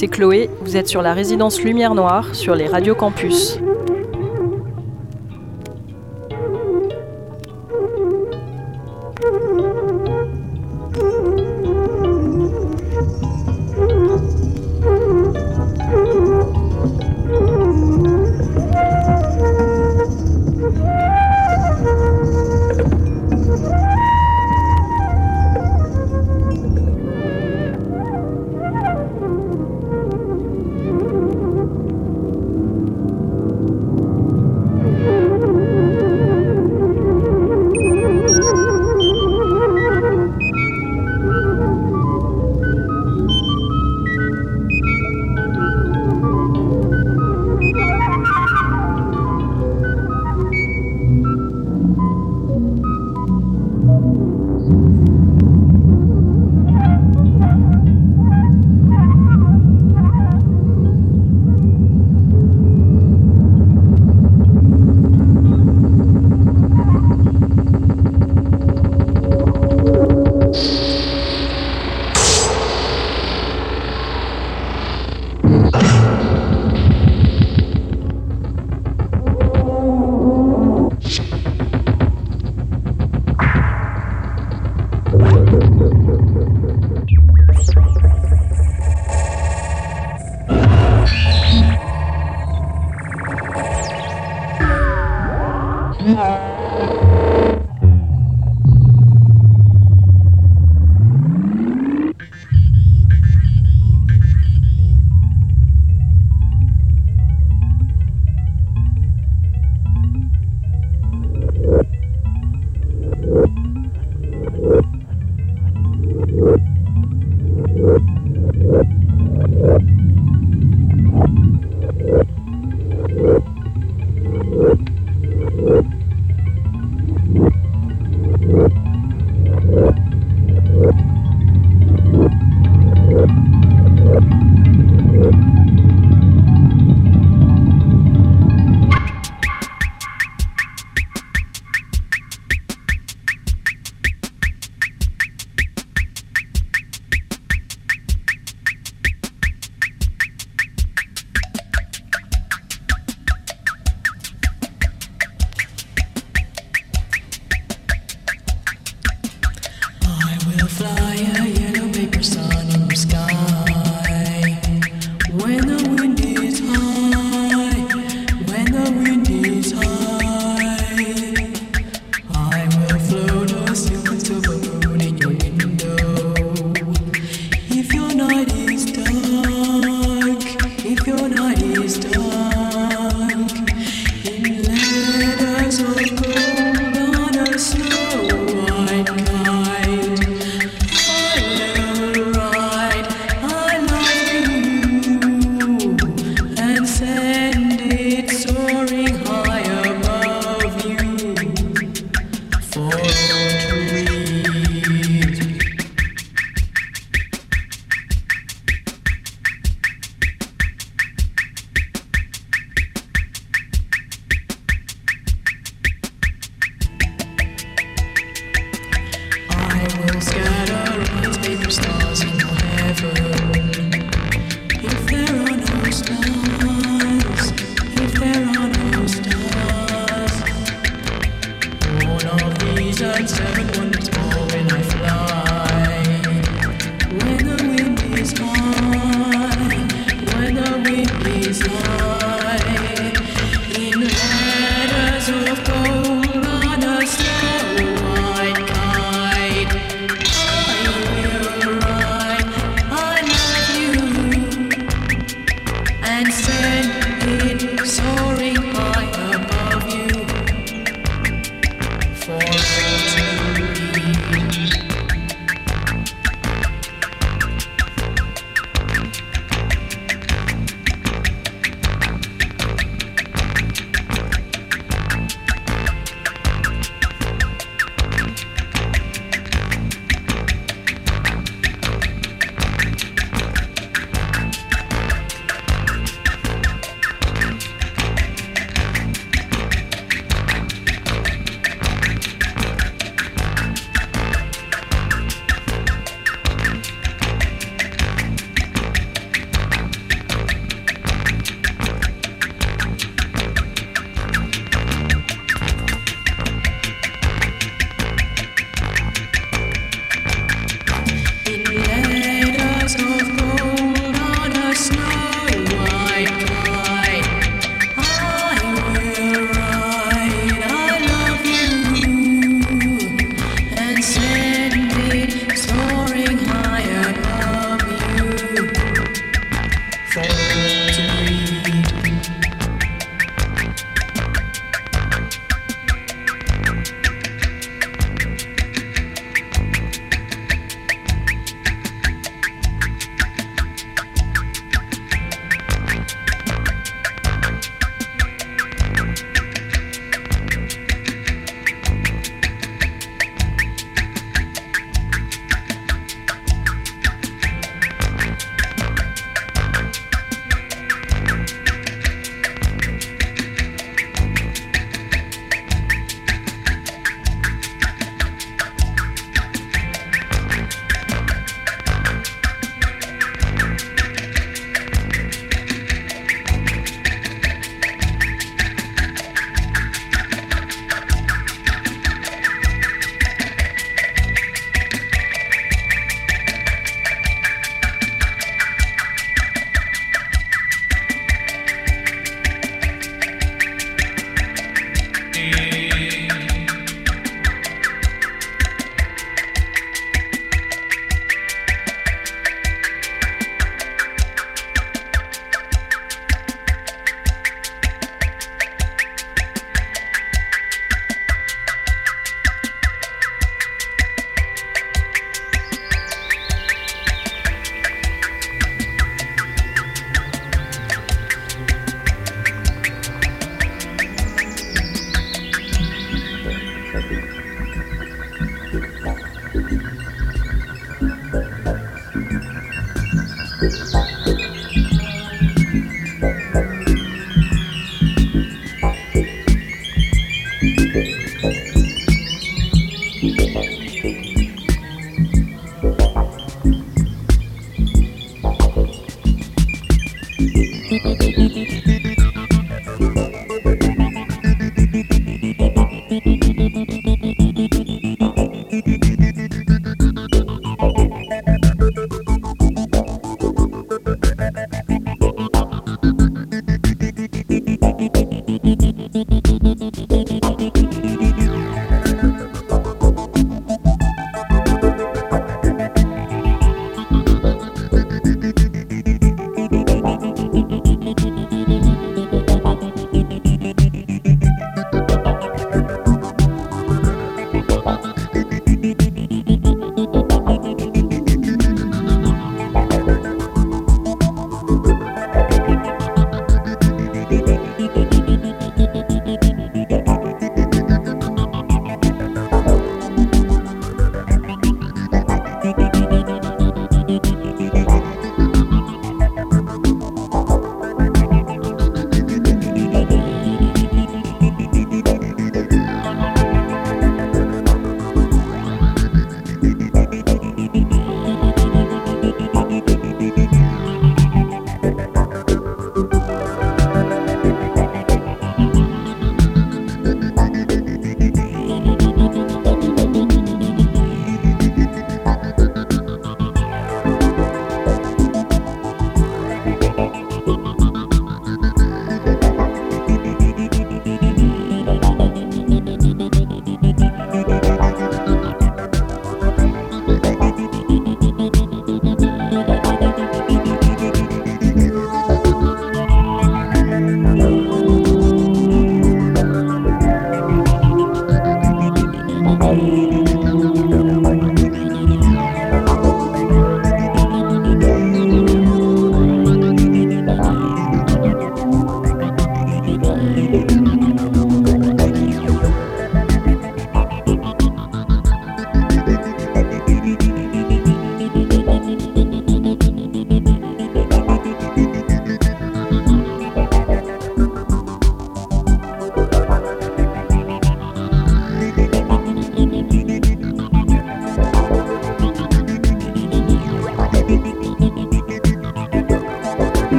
C'est Chloé, vous êtes sur la résidence Lumière Noire sur les radios campus.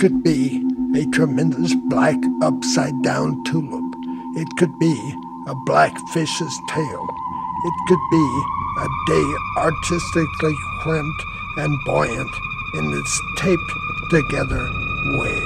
Could be a tremendous black upside down tulip. It could be a black fish's tail. It could be a day artistically crimped and buoyant in its taped together way.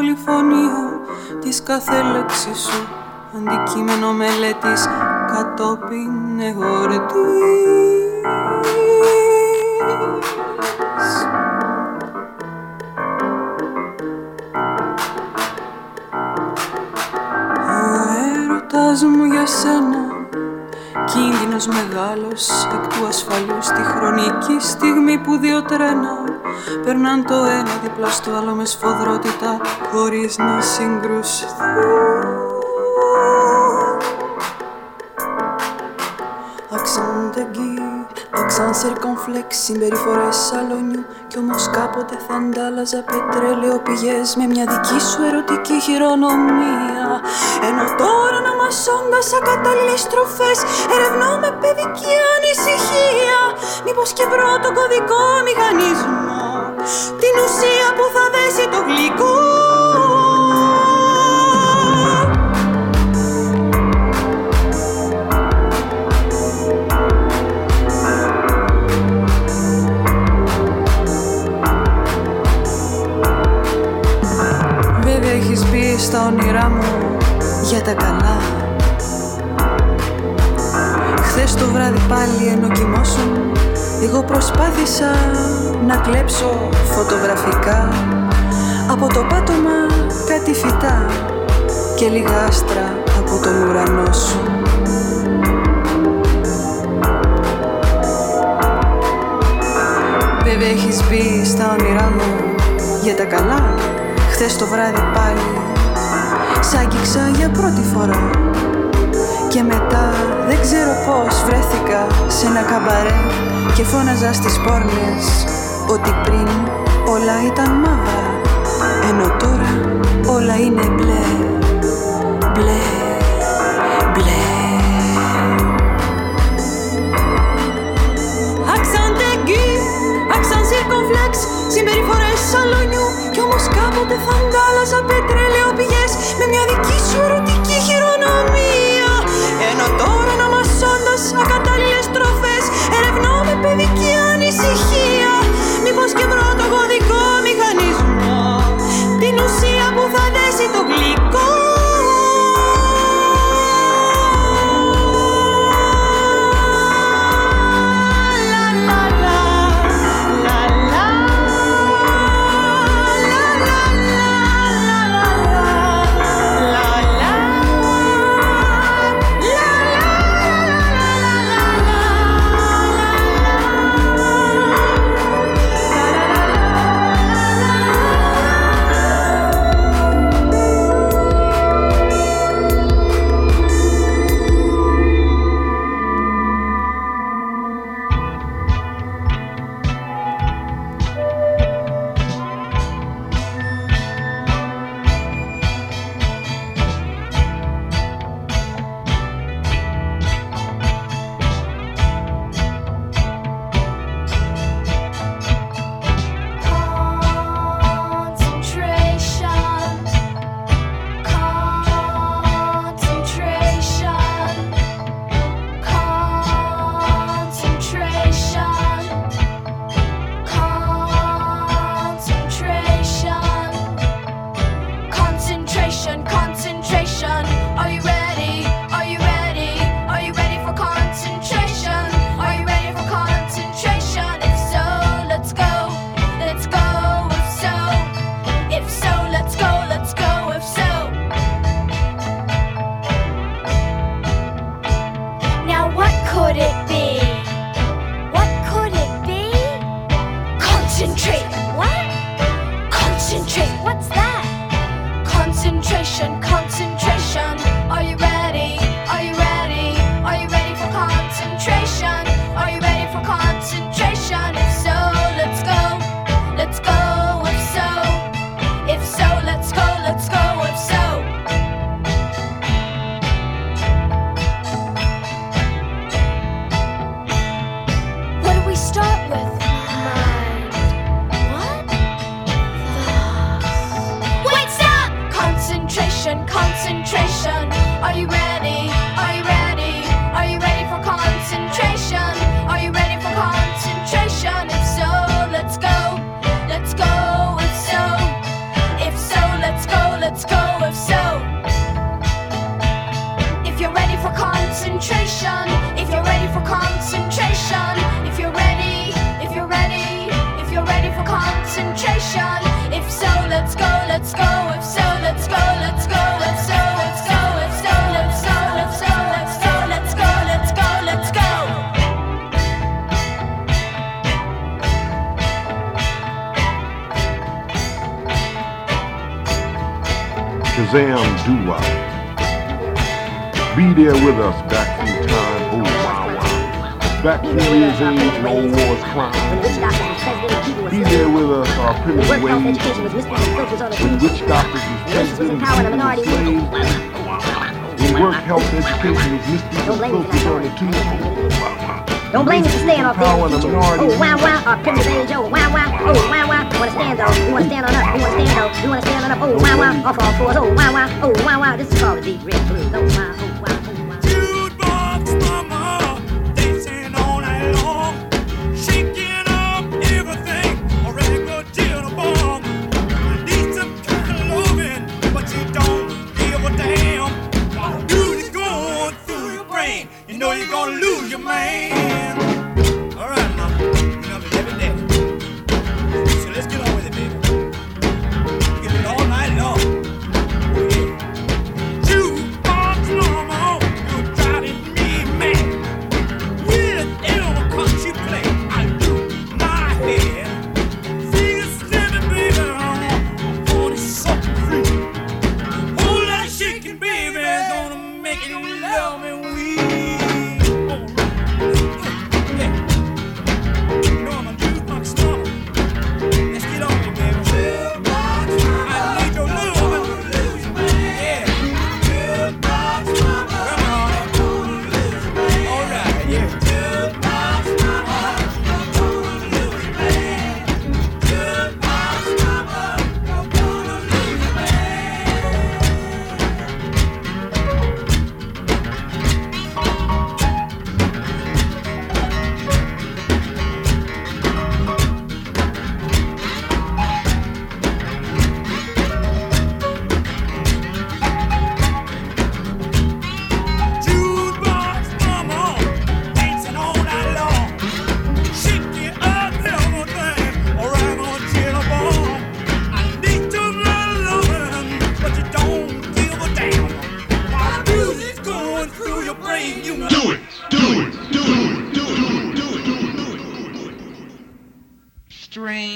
Πολυφωνία της κάθε λέξης σου αντικείμενο μελέτης κατόπιν εγωρετής. Ο έρωτας μου για σένα κίνδυνος μεγάλος εκ του ασφαλούς στη χρονική στιγμή που δύο τρένα Περνάν το ένα δίπλα στο άλλο με σφοδρότητα χωρίς να συγκρουστούν Αξάν σερκομφλέξ, συμπεριφορές σαλονιού Κι όμως κάποτε θα αντάλλαζα πετρέλαιο πηγές Με μια δική σου ερωτική χειρονομία. Ενώ τώρα να μασώντας ακατάλληλες στροφές Ερευνώ με παιδική ανησυχία. Μήπως και βρω τον κωδικό μηχανισμό; Την ουσία που θα δέσει το γλυκό. Βέβαια έχεις μπει στα όνειρά μου για τα καλά. Χθες το βράδυ πάλι ενώ κοιμώσουν εγώ προσπάθησα να κλέψω φωτογραφικά Από το πάτωμα κάτι φυτά Και λίγα άστρα από τον ουρανό σου. Βέβαια έχεις μπει στα όνειρά μου για τα καλά. Χθες το βράδυ πάλι Σ' άγγιξα για πρώτη φορά Και μετά δεν ξέρω πώς βρέθηκα σε ένα καμπαρέ και φώναζα στις πόρνες ότι πριν όλα ήταν μαύρα ενώ τώρα όλα είναι μπλε, μπλε, μπλε. Accent aigu, accent circonflexe, συμπεριφορές σαλονιού κι όμως κάποτε θα αντάλλαζα πετρέλαιο πηγές με μια δική σου ερωτική χειρονομία ενώ τώρα Πεσόντα ακατάλληλες τροφέ, ερευνώ με παιδική ανησυχία. Μήπως και βρω το κωδικό μηχανισμό, την ουσία που θα δέσει το γλυκό.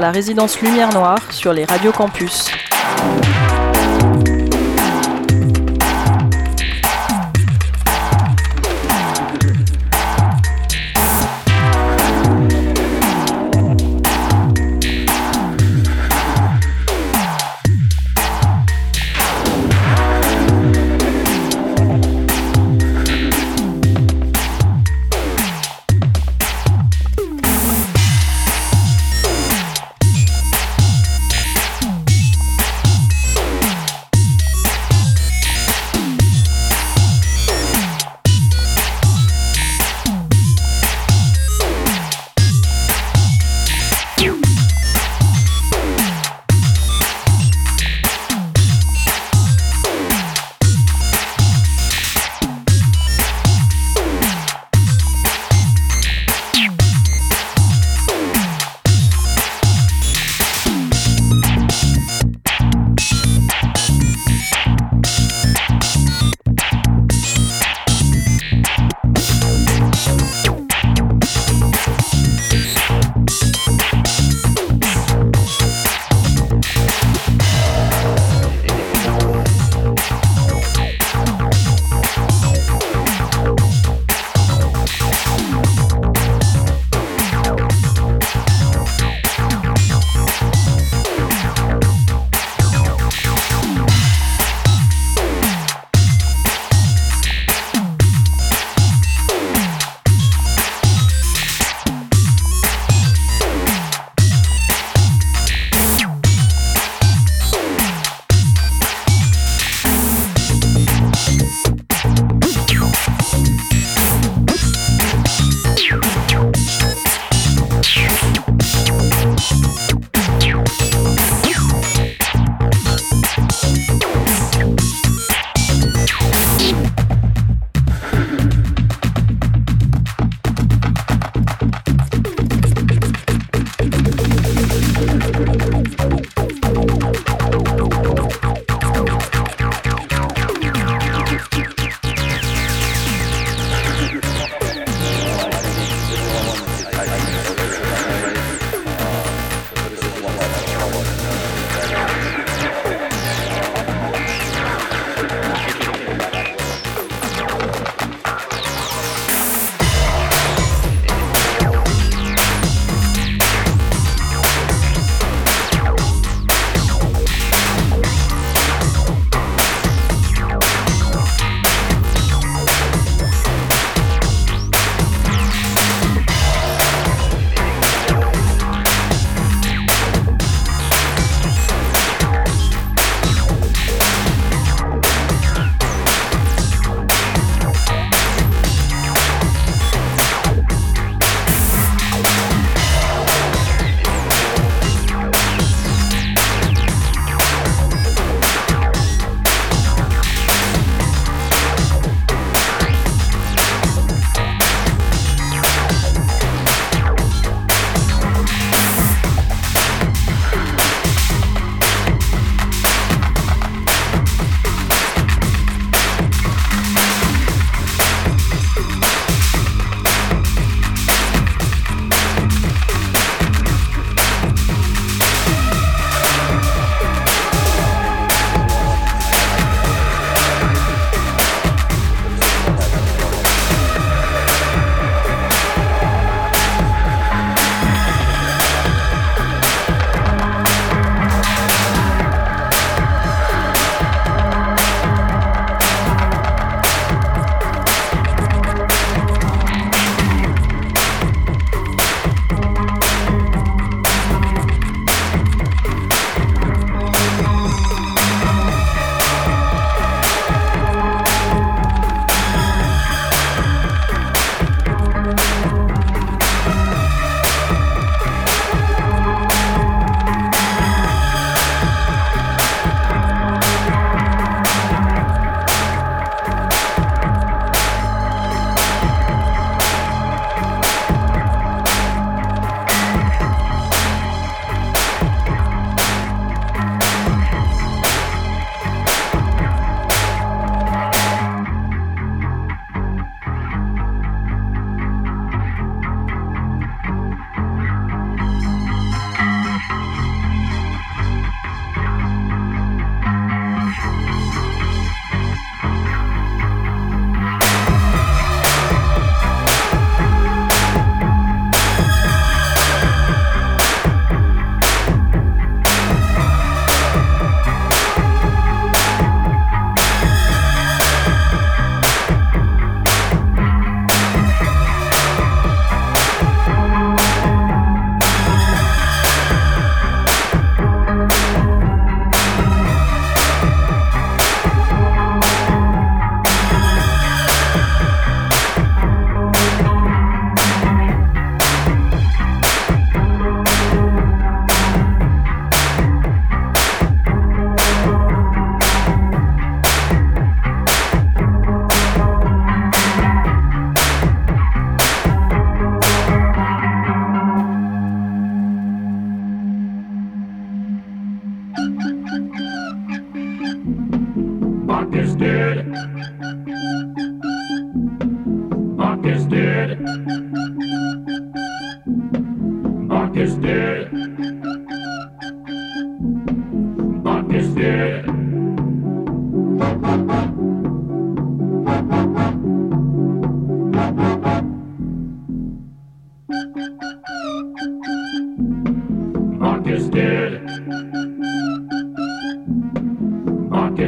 La résidence Lumière Noire sur les radios campus.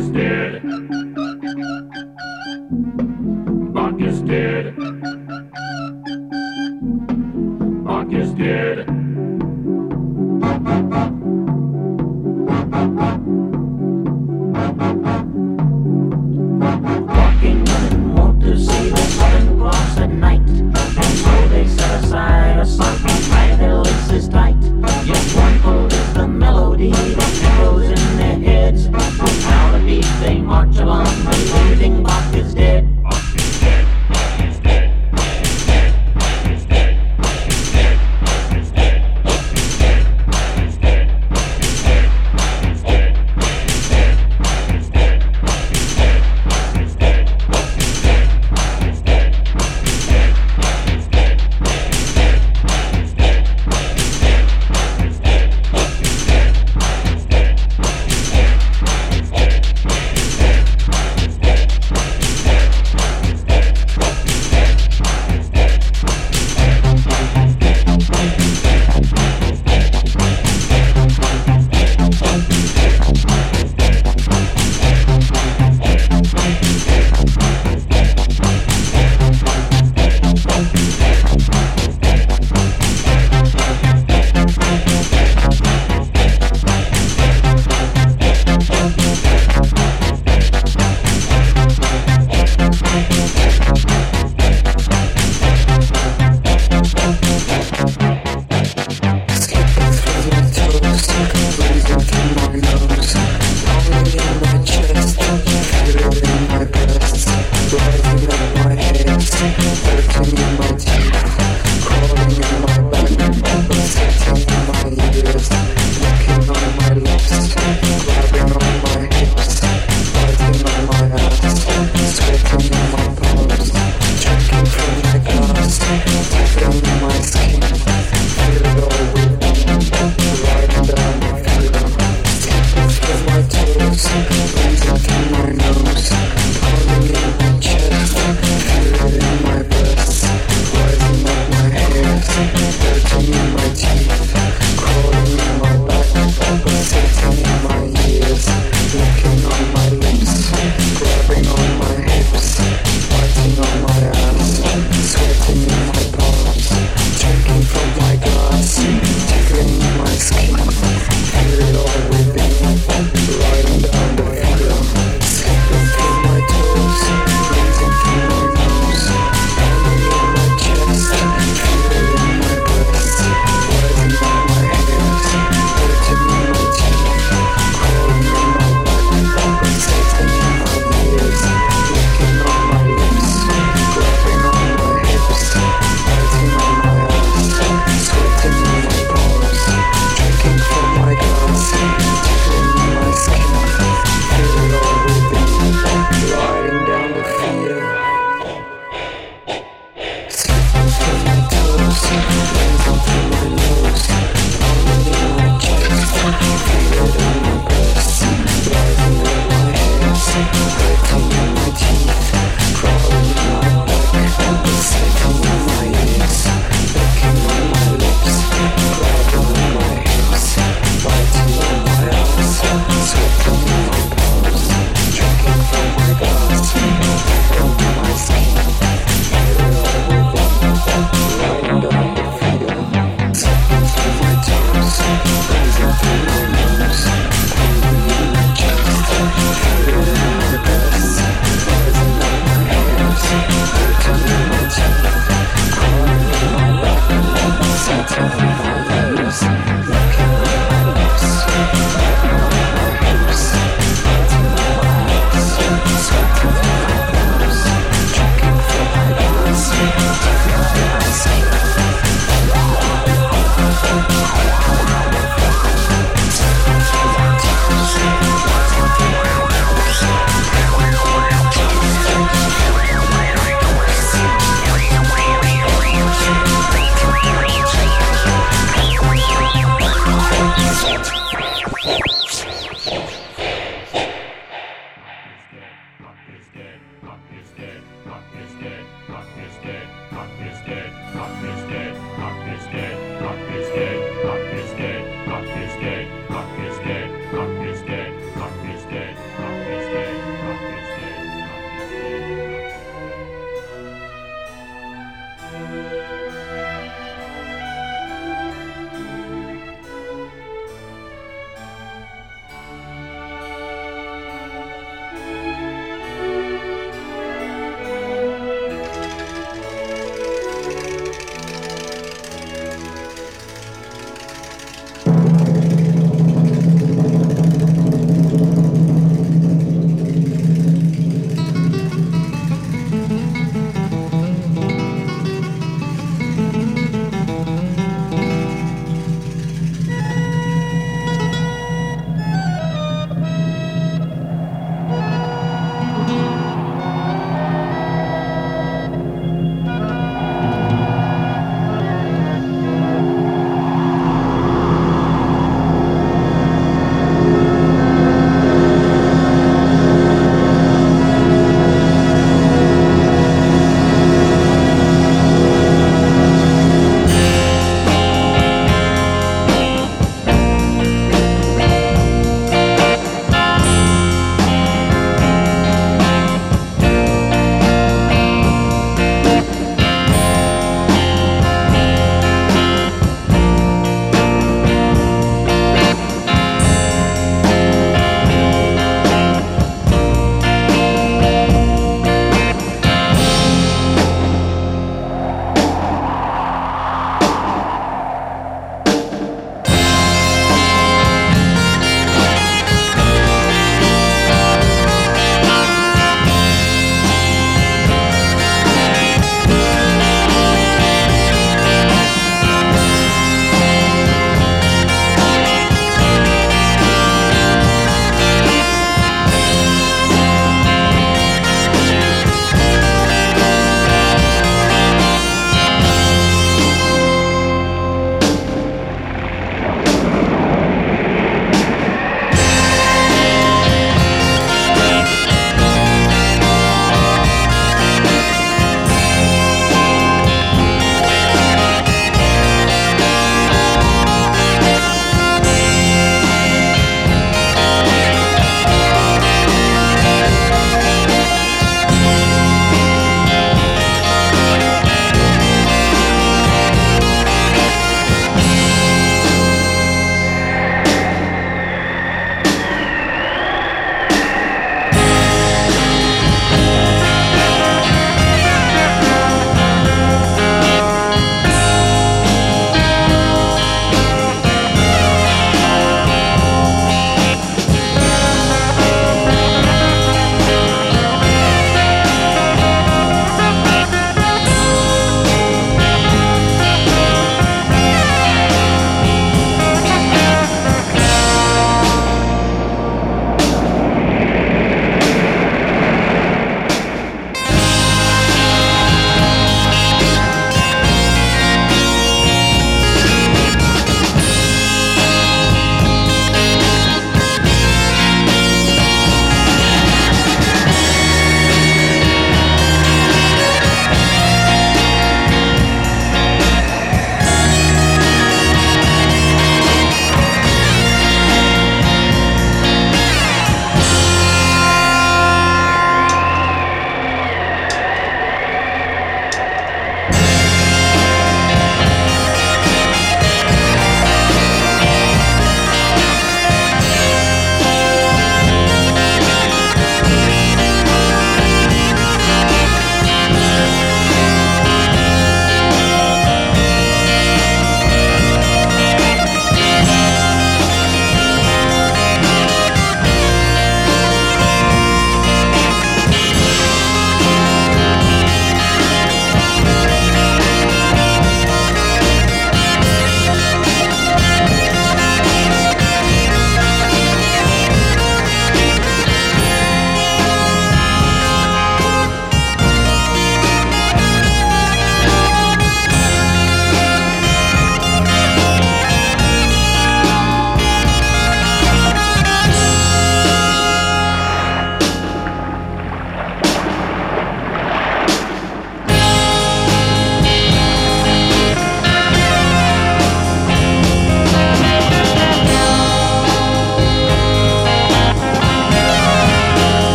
always did.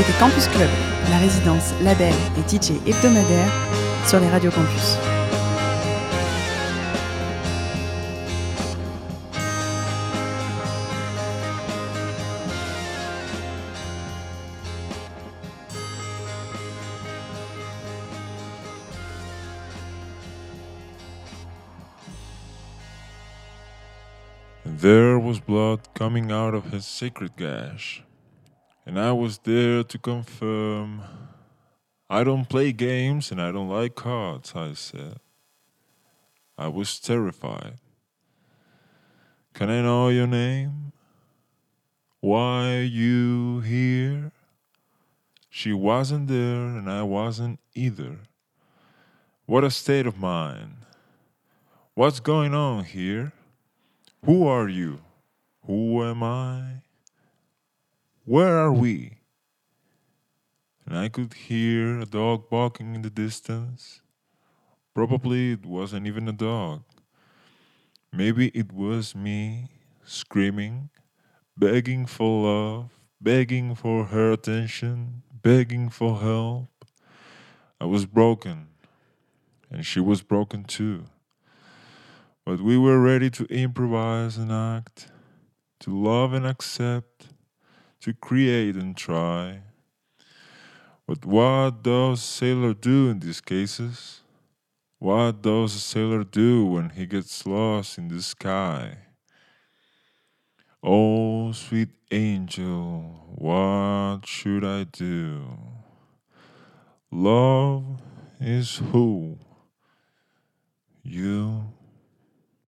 C'était Campus Club, la résidence label et DJ hebdomadaire sur les radios campus. There was blood coming out of his sacred gash. And I was there to confirm. I don't play games and I don't like cards, I said. I was terrified. Can I know your name? Why you here? She wasn't there and I wasn't either. What a state of mind. What's going on here? Who are you? Who am I? Where are we? And I could hear a dog barking in the distance. Probably it wasn't even a dog. Maybe it was me screaming, begging for love, begging for her attention, begging for help. I was broken, and she was broken too. But we were ready to improvise and act, to love and accept, to create and try. But what does a sailor do in these cases? What does a sailor do when he gets lost in the sky? Oh, sweet angel, what should I do? Love is who? You